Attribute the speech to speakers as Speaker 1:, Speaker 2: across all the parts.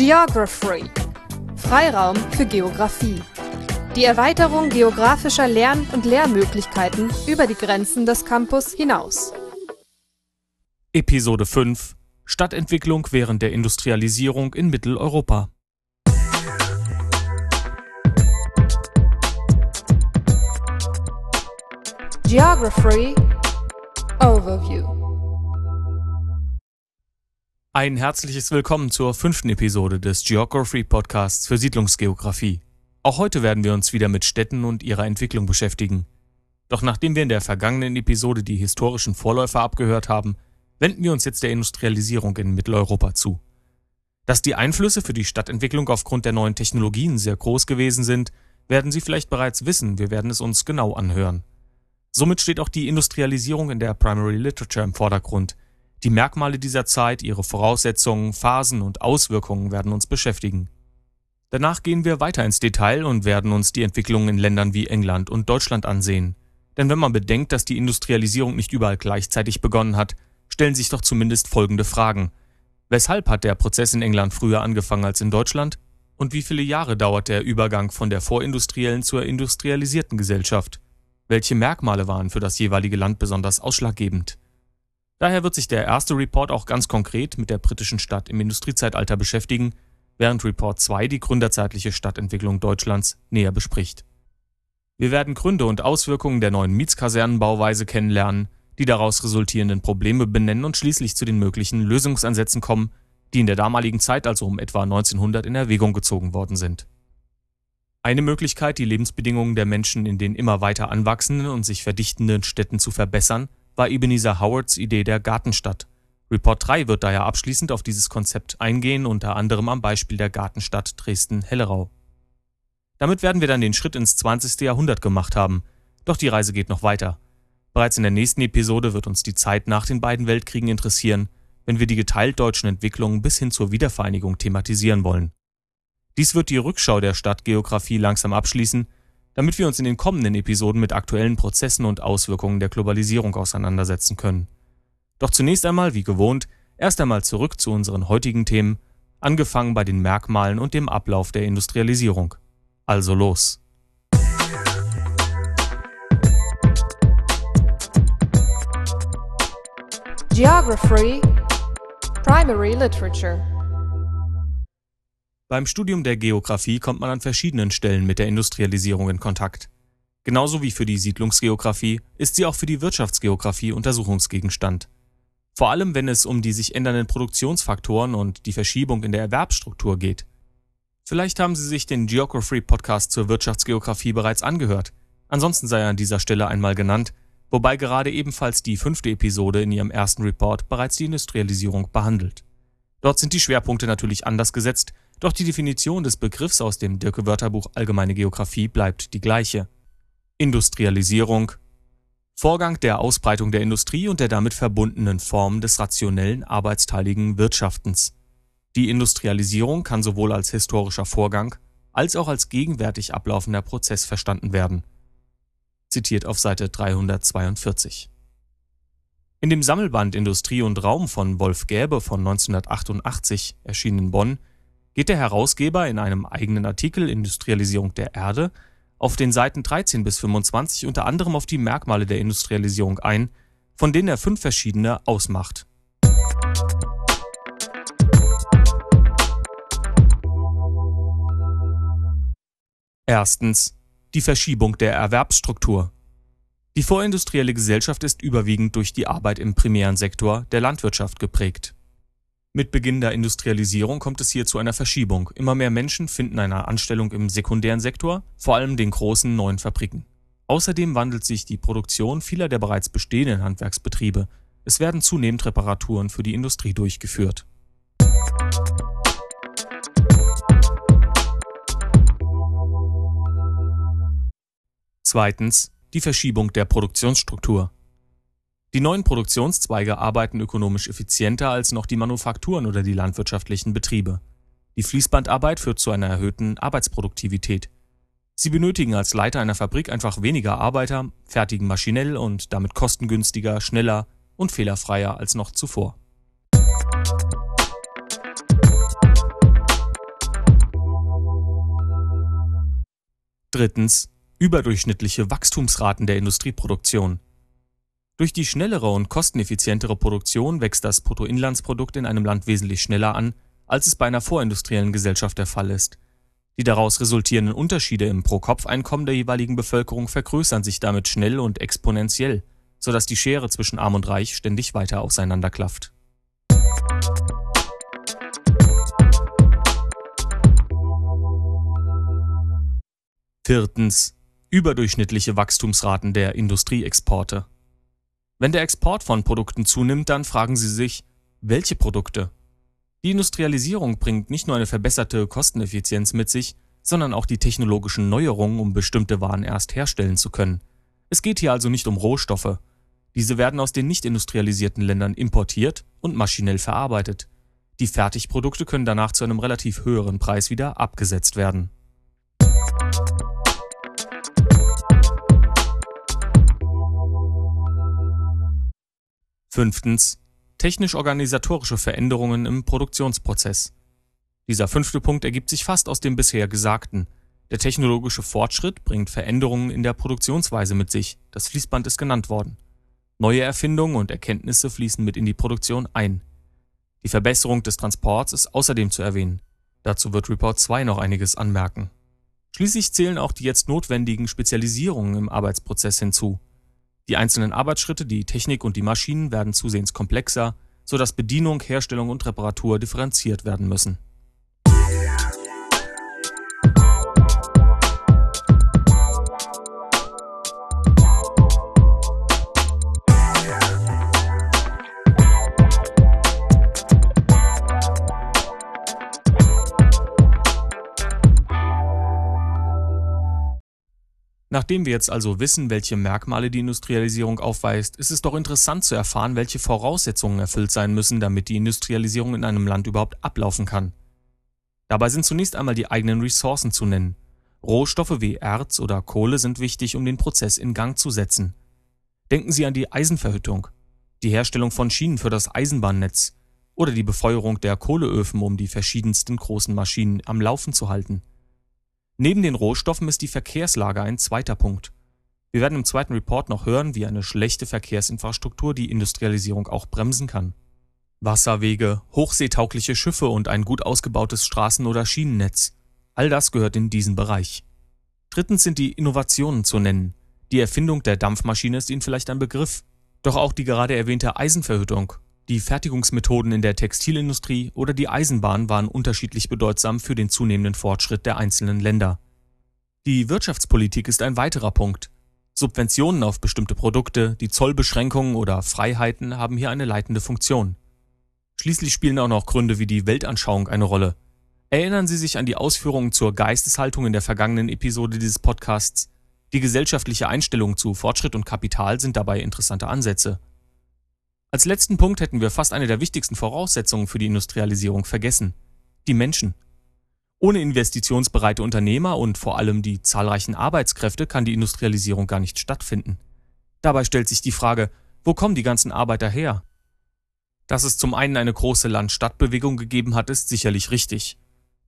Speaker 1: Geography. Freiraum für Geographie. Die Erweiterung geografischer Lern- und Lehrmöglichkeiten über die Grenzen des Campus hinaus.
Speaker 2: Episode 5 Stadtentwicklung während der Industrialisierung in Mitteleuropa.
Speaker 1: Geography Overview.
Speaker 2: Ein herzliches Willkommen zur fünften Episode des Geography Podcasts für Siedlungsgeografie. Auch heute werden wir uns wieder mit Städten und ihrer Entwicklung beschäftigen. Doch nachdem wir in der vergangenen Episode die historischen Vorläufer abgehört haben, wenden wir uns jetzt der Industrialisierung in Mitteleuropa zu. Dass die Einflüsse für die Stadtentwicklung aufgrund der neuen Technologien sehr groß gewesen sind, werden Sie vielleicht bereits wissen, wir werden es uns genau anhören. Somit steht auch die Industrialisierung in der Primary Literature im Vordergrund. Die Merkmale dieser Zeit, ihre Voraussetzungen, Phasen und Auswirkungen werden uns beschäftigen. Danach gehen wir weiter ins Detail und werden uns die Entwicklungen in Ländern wie England und Deutschland ansehen. Denn wenn man bedenkt, dass die Industrialisierung nicht überall gleichzeitig begonnen hat, stellen sich doch zumindest folgende Fragen. Weshalb hat der Prozess in England früher angefangen als in Deutschland? Und wie viele Jahre dauert der Übergang von der vorindustriellen zur industrialisierten Gesellschaft? Welche Merkmale waren für das jeweilige Land besonders ausschlaggebend? Daher wird sich der erste Report auch ganz konkret mit der britischen Stadt im Industriezeitalter beschäftigen, während Report 2 die gründerzeitliche Stadtentwicklung Deutschlands näher bespricht. Wir werden Gründe und Auswirkungen der neuen Mietskasernenbauweise kennenlernen, die daraus resultierenden Probleme benennen und schließlich zu den möglichen Lösungsansätzen kommen, die in der damaligen Zeit, also um etwa 1900, in Erwägung gezogen worden sind. Eine Möglichkeit, die Lebensbedingungen der Menschen in den immer weiter anwachsenden und sich verdichtenden Städten zu verbessern, war Ebenezer Howards Idee der Gartenstadt. Report 3 wird daher abschließend auf dieses Konzept eingehen, unter anderem am Beispiel der Gartenstadt Dresden-Hellerau. Damit werden wir dann den Schritt ins 20. Jahrhundert gemacht haben. Doch die Reise geht noch weiter. Bereits in der nächsten Episode wird uns die Zeit nach den beiden Weltkriegen interessieren, wenn wir die geteilt deutschen Entwicklungen bis hin zur Wiedervereinigung thematisieren wollen. Dies wird die Rückschau der Stadtgeografie langsam abschließen, damit wir uns in den kommenden Episoden mit aktuellen Prozessen und Auswirkungen der Globalisierung auseinandersetzen können. Doch zunächst einmal, wie gewohnt, erst einmal zurück zu unseren heutigen Themen, angefangen bei den Merkmalen und dem Ablauf der Industrialisierung. Also los!
Speaker 1: Geography Primary Literature
Speaker 2: beim Studium der Geographie kommt man an verschiedenen Stellen mit der Industrialisierung in Kontakt. Genauso wie für die Siedlungsgeographie ist sie auch für die Wirtschaftsgeographie Untersuchungsgegenstand. Vor allem wenn es um die sich ändernden Produktionsfaktoren und die Verschiebung in der Erwerbsstruktur geht. Vielleicht haben Sie sich den Geography Podcast zur Wirtschaftsgeographie bereits angehört. Ansonsten sei er an dieser Stelle einmal genannt, wobei gerade ebenfalls die fünfte Episode in ihrem ersten Report bereits die Industrialisierung behandelt. Dort sind die Schwerpunkte natürlich anders gesetzt doch die Definition des Begriffs aus dem Dirke-Wörterbuch Allgemeine Geographie bleibt die gleiche. Industrialisierung Vorgang der Ausbreitung der Industrie und der damit verbundenen Form des rationellen, arbeitsteiligen Wirtschaftens. Die Industrialisierung kann sowohl als historischer Vorgang als auch als gegenwärtig ablaufender Prozess verstanden werden. Zitiert auf Seite 342. In dem Sammelband Industrie und Raum von Wolf Gäbe von 1988, erschienen in Bonn, geht der Herausgeber in einem eigenen Artikel Industrialisierung der Erde auf den Seiten 13 bis 25 unter anderem auf die Merkmale der Industrialisierung ein, von denen er fünf verschiedene ausmacht. Erstens die Verschiebung der Erwerbsstruktur. Die vorindustrielle Gesellschaft ist überwiegend durch die Arbeit im primären Sektor der Landwirtschaft geprägt. Mit Beginn der Industrialisierung kommt es hier zu einer Verschiebung. Immer mehr Menschen finden eine Anstellung im sekundären Sektor, vor allem den großen neuen Fabriken. Außerdem wandelt sich die Produktion vieler der bereits bestehenden Handwerksbetriebe. Es werden zunehmend Reparaturen für die Industrie durchgeführt. Zweitens die Verschiebung der Produktionsstruktur. Die neuen Produktionszweige arbeiten ökonomisch effizienter als noch die Manufakturen oder die landwirtschaftlichen Betriebe. Die Fließbandarbeit führt zu einer erhöhten Arbeitsproduktivität. Sie benötigen als Leiter einer Fabrik einfach weniger Arbeiter, fertigen maschinell und damit kostengünstiger, schneller und fehlerfreier als noch zuvor. Drittens Überdurchschnittliche Wachstumsraten der Industrieproduktion. Durch die schnellere und kosteneffizientere Produktion wächst das Bruttoinlandsprodukt in einem Land wesentlich schneller an, als es bei einer vorindustriellen Gesellschaft der Fall ist. Die daraus resultierenden Unterschiede im Pro-Kopf-Einkommen der jeweiligen Bevölkerung vergrößern sich damit schnell und exponentiell, sodass die Schere zwischen Arm und Reich ständig weiter auseinanderklafft. Viertens. Überdurchschnittliche Wachstumsraten der Industrieexporte. Wenn der Export von Produkten zunimmt, dann fragen Sie sich, welche Produkte? Die Industrialisierung bringt nicht nur eine verbesserte Kosteneffizienz mit sich, sondern auch die technologischen Neuerungen, um bestimmte Waren erst herstellen zu können. Es geht hier also nicht um Rohstoffe. Diese werden aus den nicht industrialisierten Ländern importiert und maschinell verarbeitet. Die Fertigprodukte können danach zu einem relativ höheren Preis wieder abgesetzt werden. Fünftens technisch-organisatorische Veränderungen im Produktionsprozess. Dieser fünfte Punkt ergibt sich fast aus dem bisher Gesagten. Der technologische Fortschritt bringt Veränderungen in der Produktionsweise mit sich, das Fließband ist genannt worden. Neue Erfindungen und Erkenntnisse fließen mit in die Produktion ein. Die Verbesserung des Transports ist außerdem zu erwähnen. Dazu wird Report 2 noch einiges anmerken. Schließlich zählen auch die jetzt notwendigen Spezialisierungen im Arbeitsprozess hinzu. Die einzelnen Arbeitsschritte, die Technik und die Maschinen werden zusehends komplexer, sodass Bedienung, Herstellung und Reparatur differenziert werden müssen. Nachdem wir jetzt also wissen, welche Merkmale die Industrialisierung aufweist, ist es doch interessant zu erfahren, welche Voraussetzungen erfüllt sein müssen, damit die Industrialisierung in einem Land überhaupt ablaufen kann. Dabei sind zunächst einmal die eigenen Ressourcen zu nennen. Rohstoffe wie Erz oder Kohle sind wichtig, um den Prozess in Gang zu setzen. Denken Sie an die Eisenverhüttung, die Herstellung von Schienen für das Eisenbahnnetz oder die Befeuerung der Kohleöfen, um die verschiedensten großen Maschinen am Laufen zu halten. Neben den Rohstoffen ist die Verkehrslage ein zweiter Punkt. Wir werden im zweiten Report noch hören, wie eine schlechte Verkehrsinfrastruktur die Industrialisierung auch bremsen kann. Wasserwege, hochseetaugliche Schiffe und ein gut ausgebautes Straßen- oder Schienennetz. All das gehört in diesen Bereich. Drittens sind die Innovationen zu nennen. Die Erfindung der Dampfmaschine ist Ihnen vielleicht ein Begriff. Doch auch die gerade erwähnte Eisenverhüttung die Fertigungsmethoden in der Textilindustrie oder die Eisenbahn waren unterschiedlich bedeutsam für den zunehmenden Fortschritt der einzelnen Länder. Die Wirtschaftspolitik ist ein weiterer Punkt. Subventionen auf bestimmte Produkte, die Zollbeschränkungen oder Freiheiten haben hier eine leitende Funktion. Schließlich spielen auch noch Gründe wie die Weltanschauung eine Rolle. Erinnern Sie sich an die Ausführungen zur Geisteshaltung in der vergangenen Episode dieses Podcasts. Die gesellschaftliche Einstellung zu Fortschritt und Kapital sind dabei interessante Ansätze. Als letzten Punkt hätten wir fast eine der wichtigsten Voraussetzungen für die Industrialisierung vergessen. Die Menschen. Ohne investitionsbereite Unternehmer und vor allem die zahlreichen Arbeitskräfte kann die Industrialisierung gar nicht stattfinden. Dabei stellt sich die Frage, wo kommen die ganzen Arbeiter her? Dass es zum einen eine große Land-Stadt-Bewegung gegeben hat, ist sicherlich richtig.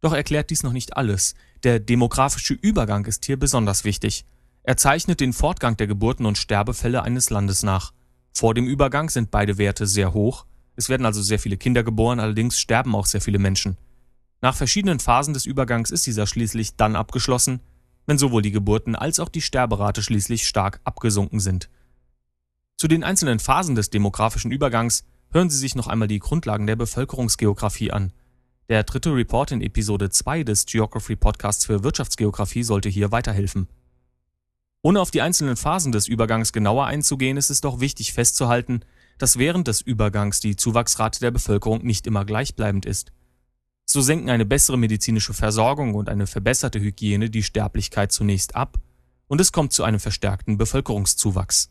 Speaker 2: Doch erklärt dies noch nicht alles. Der demografische Übergang ist hier besonders wichtig. Er zeichnet den Fortgang der Geburten und Sterbefälle eines Landes nach. Vor dem Übergang sind beide Werte sehr hoch, es werden also sehr viele Kinder geboren, allerdings sterben auch sehr viele Menschen. Nach verschiedenen Phasen des Übergangs ist dieser schließlich dann abgeschlossen, wenn sowohl die Geburten als auch die Sterberate schließlich stark abgesunken sind. Zu den einzelnen Phasen des demografischen Übergangs hören Sie sich noch einmal die Grundlagen der Bevölkerungsgeografie an. Der dritte Report in Episode 2 des Geography Podcasts für Wirtschaftsgeografie sollte hier weiterhelfen. Ohne auf die einzelnen Phasen des Übergangs genauer einzugehen, ist es doch wichtig festzuhalten, dass während des Übergangs die Zuwachsrate der Bevölkerung nicht immer gleichbleibend ist. So senken eine bessere medizinische Versorgung und eine verbesserte Hygiene die Sterblichkeit zunächst ab und es kommt zu einem verstärkten Bevölkerungszuwachs.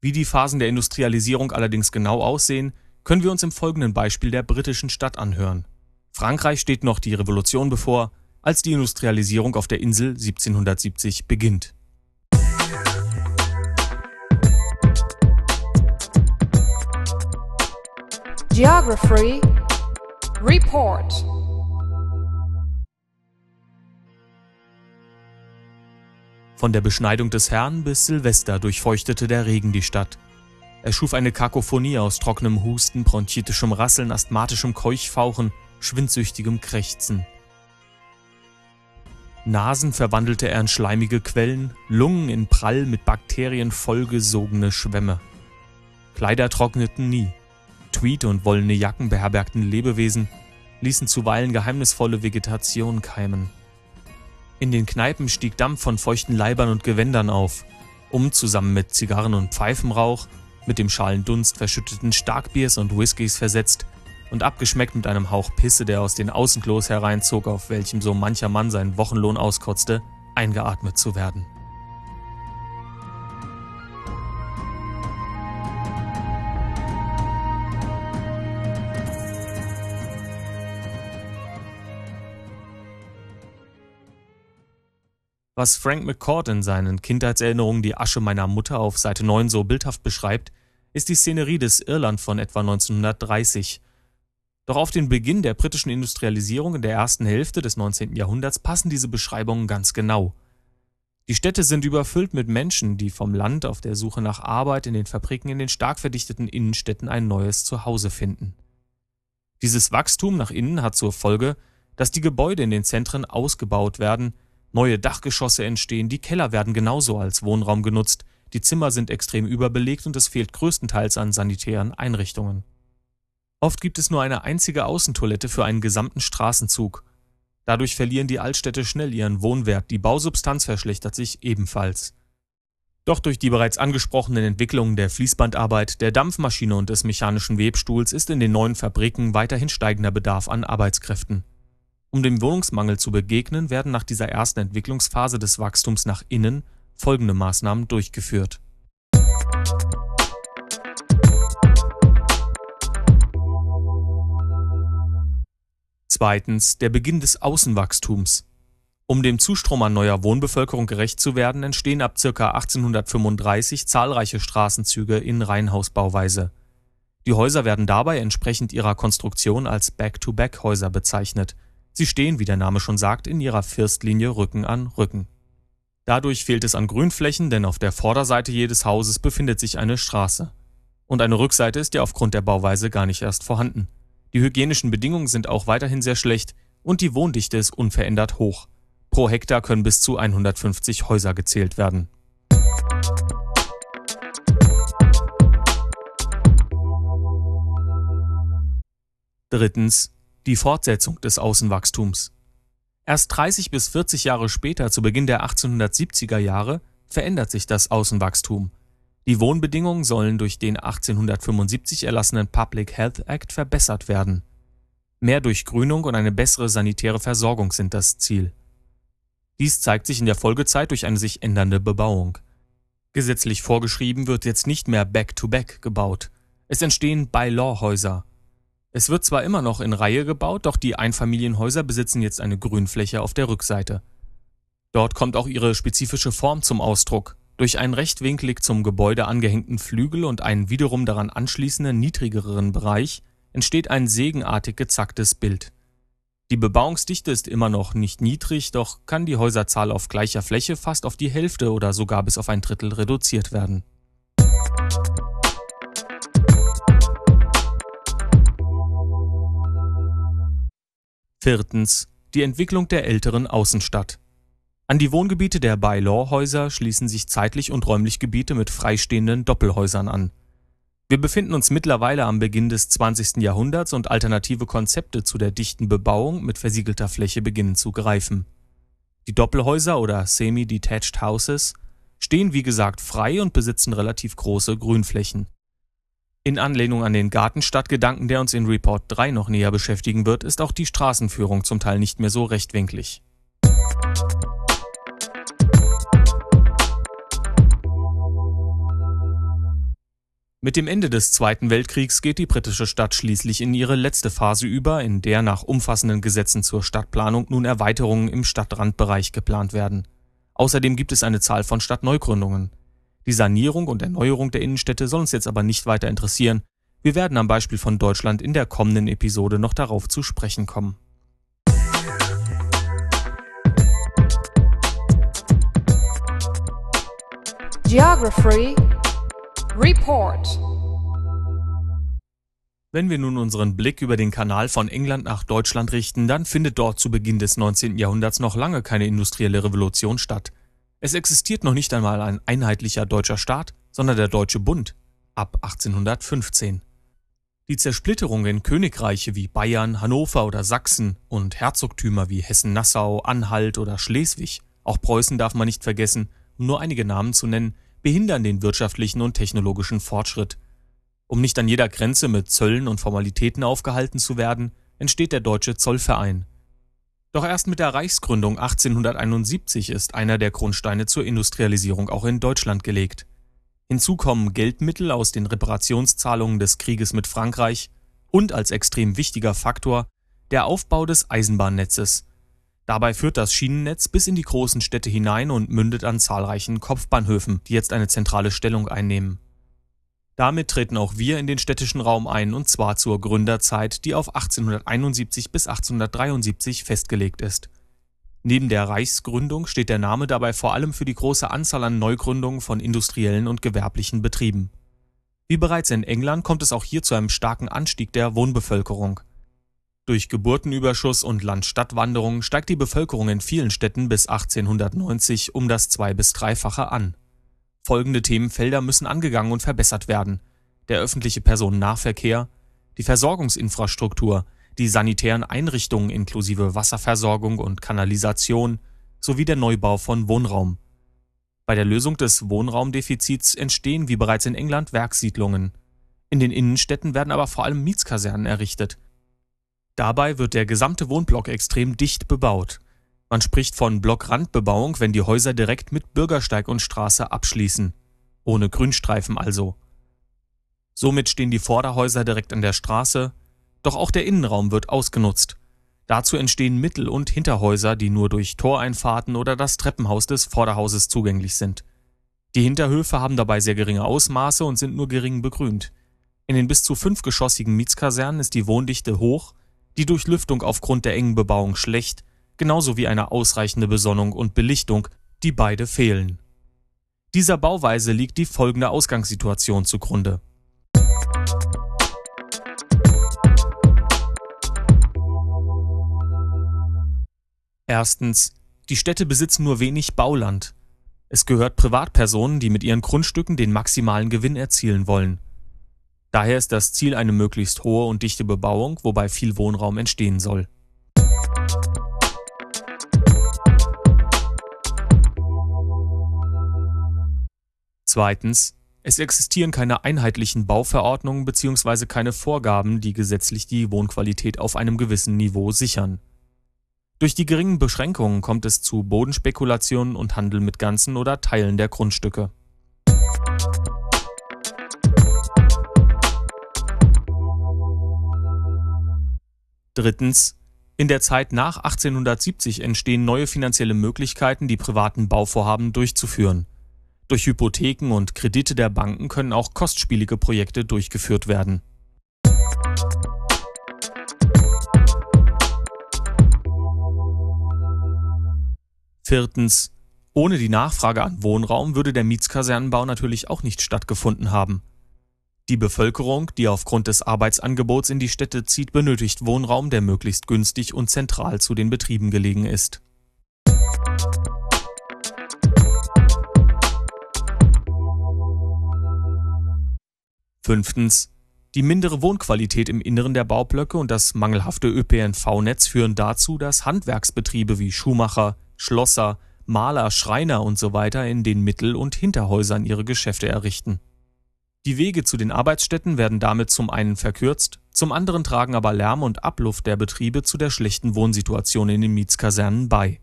Speaker 2: Wie die Phasen der Industrialisierung allerdings genau aussehen, können wir uns im folgenden Beispiel der britischen Stadt anhören. Frankreich steht noch die Revolution bevor, als die Industrialisierung auf der Insel 1770 beginnt.
Speaker 1: Geography Report
Speaker 2: Von der Beschneidung des Herrn bis Silvester durchfeuchtete der Regen die Stadt. Er schuf eine Kakophonie aus trockenem Husten, bronchitischem Rasseln, asthmatischem Keuchfauchen, schwindsüchtigem Krächzen. Nasen verwandelte er in schleimige Quellen, Lungen in prall mit Bakterien vollgesogene Schwämme. Kleider trockneten nie. Tweed und wollene Jacken beherbergten Lebewesen, ließen zuweilen geheimnisvolle Vegetation keimen. In den Kneipen stieg Dampf von feuchten Leibern und Gewändern auf, um zusammen mit Zigarren und Pfeifenrauch mit dem schalen Dunst verschütteten Starkbiers und Whiskys versetzt und abgeschmeckt mit einem Hauch Pisse, der aus den Außenklos hereinzog, auf welchem so mancher Mann seinen Wochenlohn auskotzte, eingeatmet zu werden. Was Frank McCord in seinen Kindheitserinnerungen Die Asche meiner Mutter auf Seite 9 so bildhaft beschreibt, ist die Szenerie des Irland von etwa 1930. Doch auf den Beginn der britischen Industrialisierung in der ersten Hälfte des 19. Jahrhunderts passen diese Beschreibungen ganz genau. Die Städte sind überfüllt mit Menschen, die vom Land auf der Suche nach Arbeit in den Fabriken in den stark verdichteten Innenstädten ein neues Zuhause finden. Dieses Wachstum nach innen hat zur Folge, dass die Gebäude in den Zentren ausgebaut werden, Neue Dachgeschosse entstehen, die Keller werden genauso als Wohnraum genutzt, die Zimmer sind extrem überbelegt und es fehlt größtenteils an sanitären Einrichtungen. Oft gibt es nur eine einzige Außentoilette für einen gesamten Straßenzug. Dadurch verlieren die Altstädte schnell ihren Wohnwert, die Bausubstanz verschlechtert sich ebenfalls. Doch durch die bereits angesprochenen Entwicklungen der Fließbandarbeit, der Dampfmaschine und des mechanischen Webstuhls ist in den neuen Fabriken weiterhin steigender Bedarf an Arbeitskräften. Um dem Wohnungsmangel zu begegnen, werden nach dieser ersten Entwicklungsphase des Wachstums nach innen folgende Maßnahmen durchgeführt. Zweitens der Beginn des Außenwachstums. Um dem Zustrom an neuer Wohnbevölkerung gerecht zu werden, entstehen ab ca. 1835 zahlreiche Straßenzüge in Reihenhausbauweise. Die Häuser werden dabei entsprechend ihrer Konstruktion als Back-to-Back-Häuser bezeichnet Sie stehen, wie der Name schon sagt, in ihrer Firstlinie Rücken an Rücken. Dadurch fehlt es an Grünflächen, denn auf der Vorderseite jedes Hauses befindet sich eine Straße. Und eine Rückseite ist ja aufgrund der Bauweise gar nicht erst vorhanden. Die hygienischen Bedingungen sind auch weiterhin sehr schlecht und die Wohndichte ist unverändert hoch. Pro Hektar können bis zu 150 Häuser gezählt werden. Drittens die Fortsetzung des Außenwachstums. Erst 30 bis 40 Jahre später, zu Beginn der 1870er Jahre, verändert sich das Außenwachstum. Die Wohnbedingungen sollen durch den 1875 erlassenen Public Health Act verbessert werden. Mehr Durchgrünung und eine bessere sanitäre Versorgung sind das Ziel. Dies zeigt sich in der Folgezeit durch eine sich ändernde Bebauung. Gesetzlich vorgeschrieben wird jetzt nicht mehr Back-to-Back -back gebaut. Es entstehen By-Law-Häuser. Es wird zwar immer noch in Reihe gebaut, doch die Einfamilienhäuser besitzen jetzt eine Grünfläche auf der Rückseite. Dort kommt auch ihre spezifische Form zum Ausdruck. Durch einen rechtwinklig zum Gebäude angehängten Flügel und einen wiederum daran anschließenden niedrigeren Bereich entsteht ein sägenartig gezacktes Bild. Die Bebauungsdichte ist immer noch nicht niedrig, doch kann die Häuserzahl auf gleicher Fläche fast auf die Hälfte oder sogar bis auf ein Drittel reduziert werden. Viertens. Die Entwicklung der älteren Außenstadt. An die Wohngebiete der By-Law-Häuser schließen sich zeitlich und räumlich Gebiete mit freistehenden Doppelhäusern an. Wir befinden uns mittlerweile am Beginn des 20. Jahrhunderts und alternative Konzepte zu der dichten Bebauung mit versiegelter Fläche beginnen zu greifen. Die Doppelhäuser oder Semi-Detached Houses stehen wie gesagt frei und besitzen relativ große Grünflächen. In Anlehnung an den Gartenstadtgedanken, der uns in Report 3 noch näher beschäftigen wird, ist auch die Straßenführung zum Teil nicht mehr so rechtwinklig. Mit dem Ende des Zweiten Weltkriegs geht die britische Stadt schließlich in ihre letzte Phase über, in der nach umfassenden Gesetzen zur Stadtplanung nun Erweiterungen im Stadtrandbereich geplant werden. Außerdem gibt es eine Zahl von Stadtneugründungen. Die Sanierung und Erneuerung der Innenstädte soll uns jetzt aber nicht weiter interessieren. Wir werden am Beispiel von Deutschland in der kommenden Episode noch darauf zu sprechen kommen.
Speaker 1: Geography Report
Speaker 2: Wenn wir nun unseren Blick über den Kanal von England nach Deutschland richten, dann findet dort zu Beginn des 19. Jahrhunderts noch lange keine industrielle Revolution statt. Es existiert noch nicht einmal ein einheitlicher deutscher Staat, sondern der Deutsche Bund ab 1815. Die Zersplitterung in Königreiche wie Bayern, Hannover oder Sachsen und Herzogtümer wie Hessen-Nassau, Anhalt oder Schleswig, auch Preußen darf man nicht vergessen, um nur einige Namen zu nennen, behindern den wirtschaftlichen und technologischen Fortschritt. Um nicht an jeder Grenze mit Zöllen und Formalitäten aufgehalten zu werden, entsteht der Deutsche Zollverein. Doch erst mit der Reichsgründung 1871 ist einer der Grundsteine zur Industrialisierung auch in Deutschland gelegt. Hinzu kommen Geldmittel aus den Reparationszahlungen des Krieges mit Frankreich und als extrem wichtiger Faktor der Aufbau des Eisenbahnnetzes, Dabei führt das Schienennetz bis in die großen Städte hinein und mündet an zahlreichen Kopfbahnhöfen, die jetzt eine zentrale Stellung einnehmen. Damit treten auch wir in den städtischen Raum ein, und zwar zur Gründerzeit, die auf 1871 bis 1873 festgelegt ist. Neben der Reichsgründung steht der Name dabei vor allem für die große Anzahl an Neugründungen von industriellen und gewerblichen Betrieben. Wie bereits in England kommt es auch hier zu einem starken Anstieg der Wohnbevölkerung. Durch Geburtenüberschuss und Land-Stadt-Wanderung steigt die Bevölkerung in vielen Städten bis 1890 um das zwei- bis dreifache an. Folgende Themenfelder müssen angegangen und verbessert werden: der öffentliche Personennahverkehr, die Versorgungsinfrastruktur, die sanitären Einrichtungen inklusive Wasserversorgung und Kanalisation sowie der Neubau von Wohnraum. Bei der Lösung des Wohnraumdefizits entstehen wie bereits in England Werkssiedlungen. In den Innenstädten werden aber vor allem Mietskasernen errichtet Dabei wird der gesamte Wohnblock extrem dicht bebaut. Man spricht von Blockrandbebauung, wenn die Häuser direkt mit Bürgersteig und Straße abschließen. Ohne Grünstreifen also. Somit stehen die Vorderhäuser direkt an der Straße, doch auch der Innenraum wird ausgenutzt. Dazu entstehen Mittel- und Hinterhäuser, die nur durch Toreinfahrten oder das Treppenhaus des Vorderhauses zugänglich sind. Die Hinterhöfe haben dabei sehr geringe Ausmaße und sind nur gering begrünt. In den bis zu fünfgeschossigen Mietskasernen ist die Wohndichte hoch, die Durchlüftung aufgrund der engen Bebauung schlecht, genauso wie eine ausreichende Besonnung und Belichtung, die beide fehlen. Dieser Bauweise liegt die folgende Ausgangssituation zugrunde. Erstens, die Städte besitzen nur wenig Bauland. Es gehört Privatpersonen, die mit ihren Grundstücken den maximalen Gewinn erzielen wollen. Daher ist das Ziel eine möglichst hohe und dichte Bebauung, wobei viel Wohnraum entstehen soll. Zweitens. Es existieren keine einheitlichen Bauverordnungen bzw. keine Vorgaben, die gesetzlich die Wohnqualität auf einem gewissen Niveau sichern. Durch die geringen Beschränkungen kommt es zu Bodenspekulationen und Handel mit ganzen oder Teilen der Grundstücke. Drittens. In der Zeit nach 1870 entstehen neue finanzielle Möglichkeiten, die privaten Bauvorhaben durchzuführen. Durch Hypotheken und Kredite der Banken können auch kostspielige Projekte durchgeführt werden. Viertens. Ohne die Nachfrage an Wohnraum würde der Mietskasernenbau natürlich auch nicht stattgefunden haben. Die Bevölkerung, die aufgrund des Arbeitsangebots in die Städte zieht, benötigt Wohnraum, der möglichst günstig und zentral zu den Betrieben gelegen ist. Fünftens. Die mindere Wohnqualität im Inneren der Baublöcke und das mangelhafte ÖPNV-Netz führen dazu, dass Handwerksbetriebe wie Schuhmacher, Schlosser, Maler, Schreiner usw. So in den Mittel- und Hinterhäusern ihre Geschäfte errichten die Wege zu den Arbeitsstätten werden damit zum einen verkürzt, zum anderen tragen aber Lärm und Abluft der Betriebe zu der schlechten Wohnsituation in den Mietskasernen bei.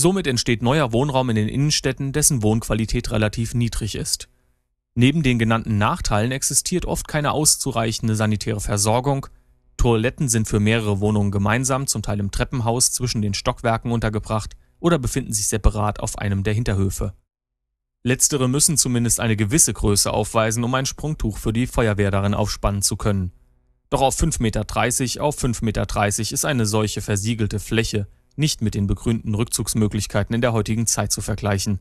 Speaker 2: Somit entsteht neuer Wohnraum in den Innenstädten, dessen Wohnqualität relativ niedrig ist. Neben den genannten Nachteilen existiert oft keine auszureichende sanitäre Versorgung, Toiletten sind für mehrere Wohnungen gemeinsam, zum Teil im Treppenhaus zwischen den Stockwerken untergebracht oder befinden sich separat auf einem der Hinterhöfe. Letztere müssen zumindest eine gewisse Größe aufweisen, um ein Sprungtuch für die Feuerwehr darin aufspannen zu können. Doch auf 5,30 Meter auf 5,30 Meter ist eine solche versiegelte Fläche nicht mit den begrünten Rückzugsmöglichkeiten in der heutigen Zeit zu vergleichen.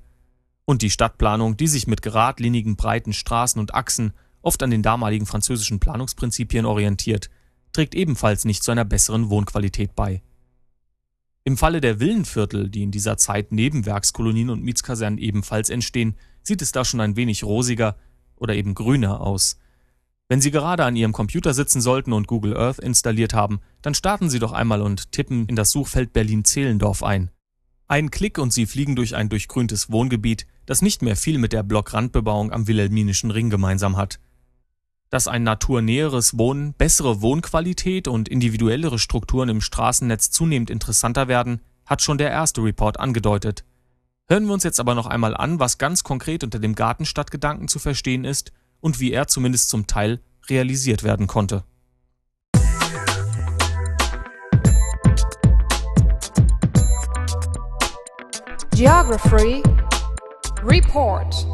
Speaker 2: Und die Stadtplanung, die sich mit geradlinigen breiten Straßen und Achsen oft an den damaligen französischen Planungsprinzipien orientiert, trägt ebenfalls nicht zu einer besseren Wohnqualität bei. Im Falle der Villenviertel, die in dieser Zeit neben Werkskolonien und Mietskasernen ebenfalls entstehen, sieht es da schon ein wenig rosiger oder eben grüner aus. Wenn Sie gerade an Ihrem Computer sitzen sollten und Google Earth installiert haben, dann starten Sie doch einmal und tippen in das Suchfeld Berlin-Zehlendorf ein. Ein Klick und Sie fliegen durch ein durchgrüntes Wohngebiet, das nicht mehr viel mit der Blockrandbebauung am Wilhelminischen Ring gemeinsam hat. Dass ein naturnäheres Wohnen, bessere Wohnqualität und individuellere Strukturen im Straßennetz zunehmend interessanter werden, hat schon der erste Report angedeutet. Hören wir uns jetzt aber noch einmal an, was ganz konkret unter dem Gartenstadtgedanken zu verstehen ist und wie er zumindest zum Teil realisiert werden konnte.
Speaker 1: Geography Report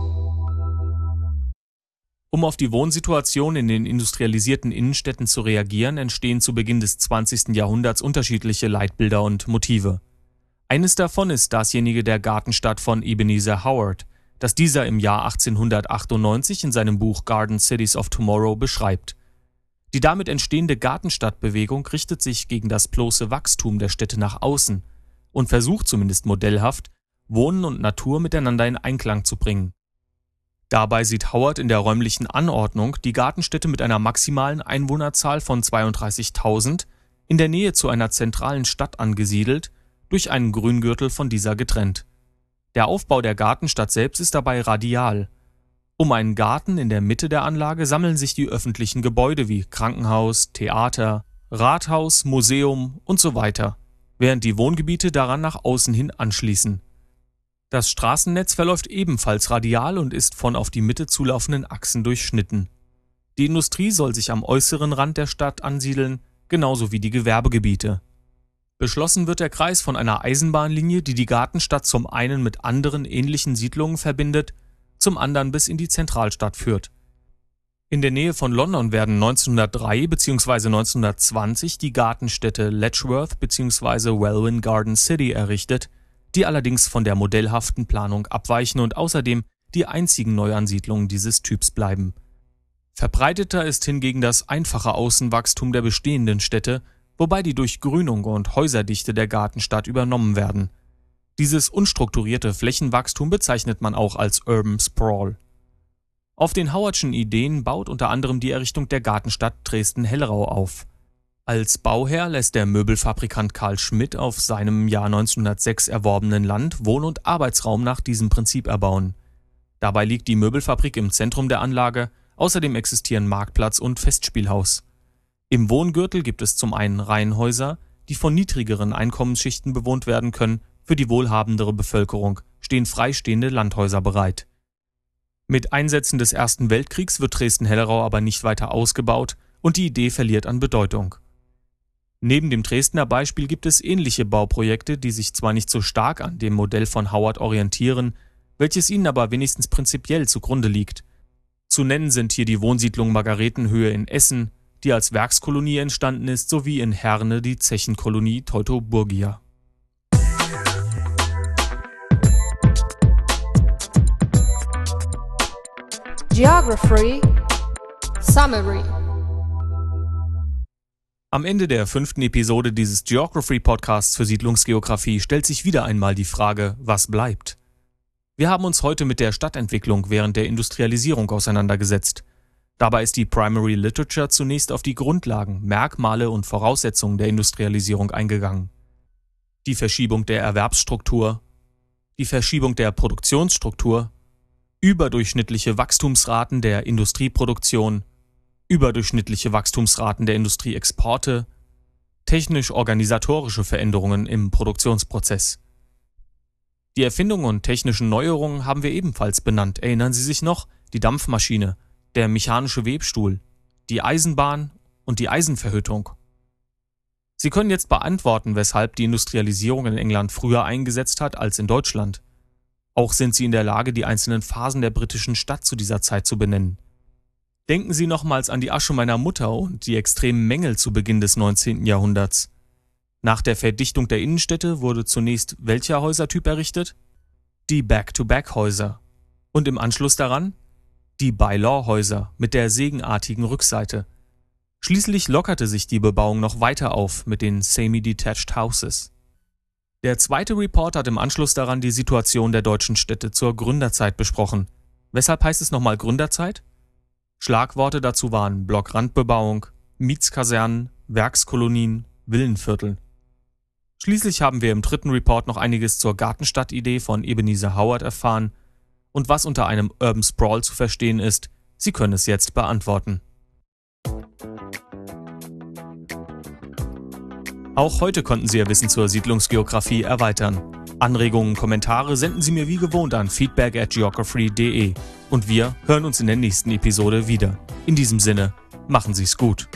Speaker 2: um auf die Wohnsituation in den industrialisierten Innenstädten zu reagieren, entstehen zu Beginn des 20. Jahrhunderts unterschiedliche Leitbilder und Motive. Eines davon ist dasjenige der Gartenstadt von Ebenezer Howard, das dieser im Jahr 1898 in seinem Buch Garden Cities of Tomorrow beschreibt. Die damit entstehende Gartenstadtbewegung richtet sich gegen das bloße Wachstum der Städte nach außen und versucht zumindest modellhaft, Wohnen und Natur miteinander in Einklang zu bringen. Dabei sieht Howard in der räumlichen Anordnung die Gartenstädte mit einer maximalen Einwohnerzahl von 32.000 in der Nähe zu einer zentralen Stadt angesiedelt, durch einen Grüngürtel von dieser getrennt. Der Aufbau der Gartenstadt selbst ist dabei radial. Um einen Garten in der Mitte der Anlage sammeln sich die öffentlichen Gebäude wie Krankenhaus, Theater, Rathaus, Museum und so weiter, während die Wohngebiete daran nach außen hin anschließen. Das Straßennetz verläuft ebenfalls radial und ist von auf die Mitte zulaufenden Achsen durchschnitten. Die Industrie soll sich am äußeren Rand der Stadt ansiedeln, genauso wie die Gewerbegebiete. Beschlossen wird der Kreis von einer Eisenbahnlinie, die die Gartenstadt zum einen mit anderen ähnlichen Siedlungen verbindet, zum anderen bis in die Zentralstadt führt. In der Nähe von London werden 1903 bzw. 1920 die Gartenstädte Letchworth bzw. Welwyn Garden City errichtet, die allerdings von der modellhaften Planung abweichen und außerdem die einzigen Neuansiedlungen dieses Typs bleiben. Verbreiteter ist hingegen das einfache Außenwachstum der bestehenden Städte, wobei die Durchgrünung und Häuserdichte der Gartenstadt übernommen werden. Dieses unstrukturierte Flächenwachstum bezeichnet man auch als Urban Sprawl. Auf den Howardschen Ideen baut unter anderem die Errichtung der Gartenstadt Dresden-Hellerau auf. Als Bauherr lässt der Möbelfabrikant Karl Schmidt auf seinem Jahr 1906 erworbenen Land Wohn- und Arbeitsraum nach diesem Prinzip erbauen. Dabei liegt die Möbelfabrik im Zentrum der Anlage, außerdem existieren Marktplatz und Festspielhaus. Im Wohngürtel gibt es zum einen Reihenhäuser, die von niedrigeren Einkommensschichten bewohnt werden können, für die wohlhabendere Bevölkerung stehen freistehende Landhäuser bereit. Mit Einsätzen des Ersten Weltkriegs wird Dresden-Hellerau aber nicht weiter ausgebaut und die Idee verliert an Bedeutung. Neben dem Dresdner Beispiel gibt es ähnliche Bauprojekte, die sich zwar nicht so stark an dem Modell von Howard orientieren, welches ihnen aber wenigstens prinzipiell zugrunde liegt. Zu nennen sind hier die Wohnsiedlung Margaretenhöhe in Essen, die als Werkskolonie entstanden ist, sowie in Herne die Zechenkolonie Teutoburgia.
Speaker 1: Geography Summary
Speaker 2: am Ende der fünften Episode dieses Geography Podcasts für Siedlungsgeografie stellt sich wieder einmal die Frage, was bleibt? Wir haben uns heute mit der Stadtentwicklung während der Industrialisierung auseinandergesetzt. Dabei ist die Primary Literature zunächst auf die Grundlagen, Merkmale und Voraussetzungen der Industrialisierung eingegangen. Die Verschiebung der Erwerbsstruktur, die Verschiebung der Produktionsstruktur, überdurchschnittliche Wachstumsraten der Industrieproduktion, überdurchschnittliche Wachstumsraten der Industrieexporte, technisch-organisatorische Veränderungen im Produktionsprozess. Die Erfindungen und technischen Neuerungen haben wir ebenfalls benannt. Erinnern Sie sich noch? Die Dampfmaschine, der mechanische Webstuhl, die Eisenbahn und die Eisenverhüttung. Sie können jetzt beantworten, weshalb die Industrialisierung in England früher eingesetzt hat als in Deutschland. Auch sind Sie in der Lage, die einzelnen Phasen der britischen Stadt zu dieser Zeit zu benennen. Denken Sie nochmals an die Asche meiner Mutter und die extremen Mängel zu Beginn des 19. Jahrhunderts. Nach der Verdichtung der Innenstädte wurde zunächst welcher Häusertyp errichtet? Die Back-to-Back-Häuser. Und im Anschluss daran die By-Law-Häuser mit der segenartigen Rückseite. Schließlich lockerte sich die Bebauung noch weiter auf mit den Semi-Detached Houses. Der zweite Report hat im Anschluss daran die Situation der deutschen Städte zur Gründerzeit besprochen. Weshalb heißt es nochmal Gründerzeit? Schlagworte dazu waren Blockrandbebauung, Mietskasernen, Werkskolonien, Villenviertel. Schließlich haben wir im dritten Report noch einiges zur Gartenstadtidee von Ebenezer Howard erfahren und was unter einem Urban Sprawl zu verstehen ist. Sie können es jetzt beantworten. Auch heute konnten Sie Ihr Wissen zur Siedlungsgeografie erweitern. Anregungen, Kommentare senden Sie mir wie gewohnt an feedback at geography.de. Und wir hören uns in der nächsten Episode wieder. In diesem Sinne, machen Sie es gut.